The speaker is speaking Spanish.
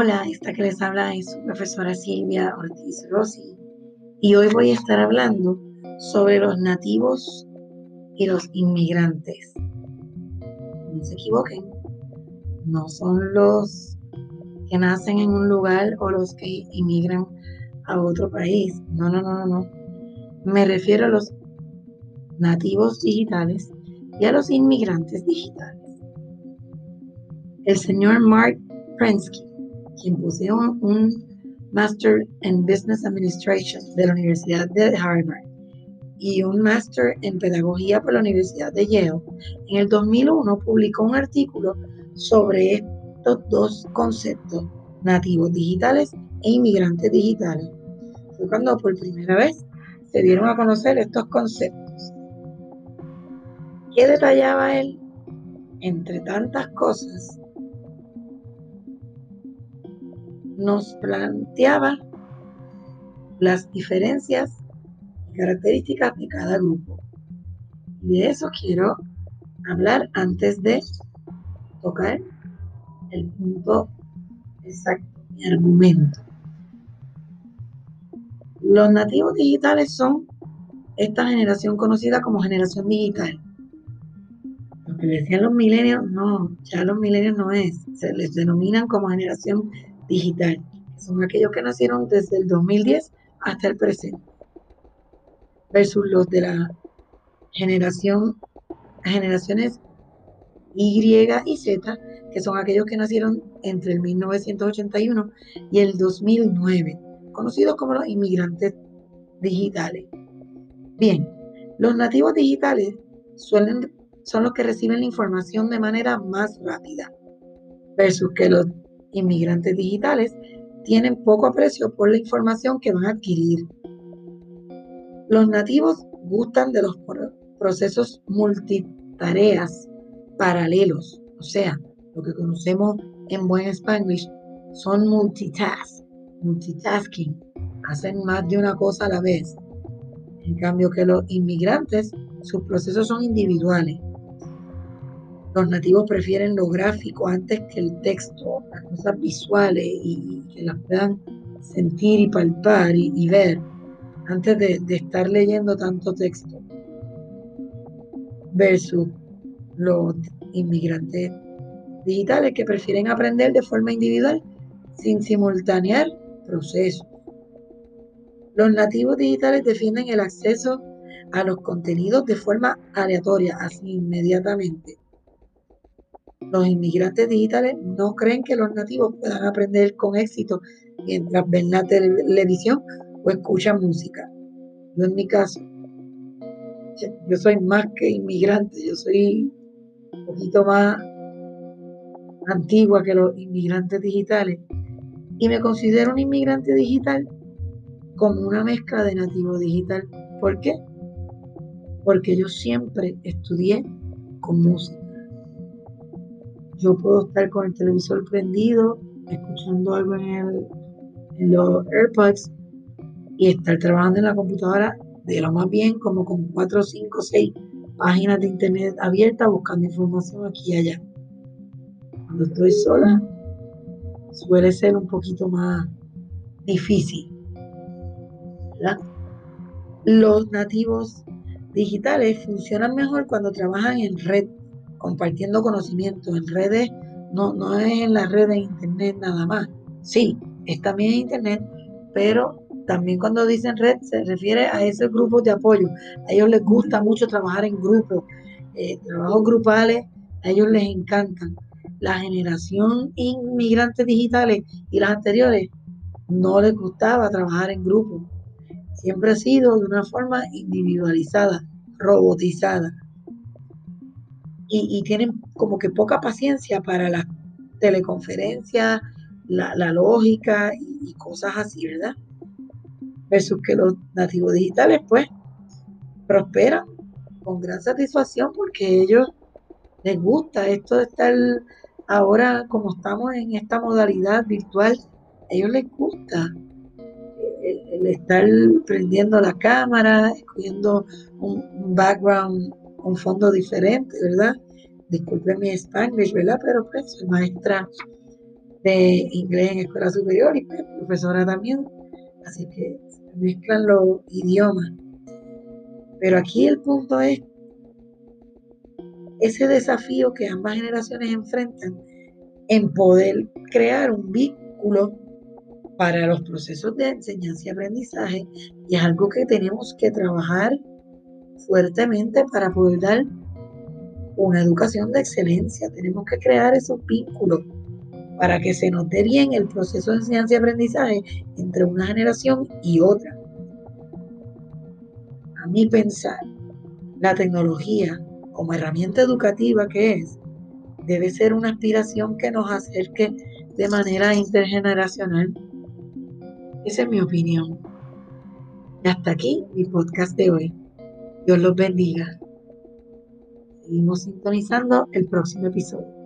Hola, esta que les habla es su profesora Silvia Ortiz Rossi y hoy voy a estar hablando sobre los nativos y los inmigrantes. No se equivoquen, no son los que nacen en un lugar o los que inmigran a otro país. No, no, no, no, no. Me refiero a los nativos digitales y a los inmigrantes digitales. El señor Mark Prensky, quien posee un, Master en Business Administration de la Universidad de Harvard y un Master en Pedagogía por la Universidad de Yale, en el 2001 publicó un artículo sobre estos dos conceptos, nativos digitales e inmigrantes digitales. Fue cuando por primera vez se dieron a conocer estos conceptos. ¿Qué detallaba él? Entre tantas cosas, nos planteaba las diferencias y características de cada grupo. Y de eso quiero hablar antes de tocar el punto exacto, mi argumento. Los nativos digitales son esta generación conocida como generación digital. Lo que decían los milenios, no, ya los milenios no es, se les denominan como generación digital. Son aquellos que nacieron desde el 2010 hasta el presente. Versus los de la generación, generaciones Y y Z, que son aquellos que nacieron entre el 1981 y el 2009, conocidos como los inmigrantes digitales. Bien, los nativos digitales suelen, son los que reciben la información de manera más rápida, versus que los inmigrantes digitales tienen poco aprecio por la información que van a adquirir. Los nativos gustan de los procesos multitareas paralelos, o sea, lo que conocemos en buen Spanglish son multitask, multitasking, hacen más de una cosa a la vez. En cambio que los inmigrantes, sus procesos son individuales los nativos prefieren lo gráfico antes que el texto, las cosas visuales y, que las puedan sentir y palpar y, ver antes de, de, estar leyendo tanto texto. Versus los inmigrantes digitales que prefieren aprender de forma individual sin simultanear procesos. Los nativos digitales defienden el acceso a los contenidos de forma aleatoria, así inmediatamente. Los inmigrantes digitales no creen que los nativos puedan aprender con éxito mientras ven la televisión o escuchan música. Yo en mi caso, yo soy más que inmigrante, yo soy un poquito más antigua que los inmigrantes digitales y me considero un inmigrante digital como una mezcla de nativo digital. ¿Por qué? Porque yo siempre estudié con música. Yo puedo estar con el televisor prendido, escuchando algo en, los AirPods y estar trabajando en la computadora de lo más bien, como con 4, 5, 6 páginas de internet abiertas buscando información aquí y allá. Cuando estoy sola, suele ser un poquito más difícil. Los nativos digitales funcionan mejor cuando trabajan en red compartiendo conocimiento en redes, no, no es en las redes de internet nada más. Sí, es también internet, pero también cuando dicen red se refiere a ese grupo de apoyo. A ellos les gusta mucho trabajar en grupos, eh, trabajos grupales, a ellos les encantan. La generación inmigrantes digitales y las anteriores no les gustaba trabajar en grupos. Siempre ha sido de una forma individualizada, robotizada y, tienen como que poca paciencia para la teleconferencia, la, lógica y, cosas así, ¿verdad? Versus que los nativos digitales, pues, prosperan con gran satisfacción porque ellos les gusta esto de estar ahora como estamos en esta modalidad virtual, a ellos les gusta el, estar prendiendo la cámara, escogiendo un background un fondo diferente, ¿verdad? Disculpe mi Spanish, ¿verdad? Pero pues soy maestra de inglés en escuela superior y pues, profesora también. Así que se mezclan los idiomas. Pero aquí el punto es ese desafío que ambas generaciones enfrentan en poder crear un vínculo para los procesos de enseñanza y aprendizaje y es algo que tenemos que trabajar fuertemente para poder dar una educación de excelencia. Tenemos que crear esos vínculos para que se note bien el proceso de enseñanza y aprendizaje entre una generación y otra. A mi pensar, la tecnología como herramienta educativa que es, debe ser una aspiración que nos acerque de manera intergeneracional. Esa es mi opinión. Y hasta aquí mi podcast de hoy. Dios los bendiga. Seguimos sintonizando el próximo episodio.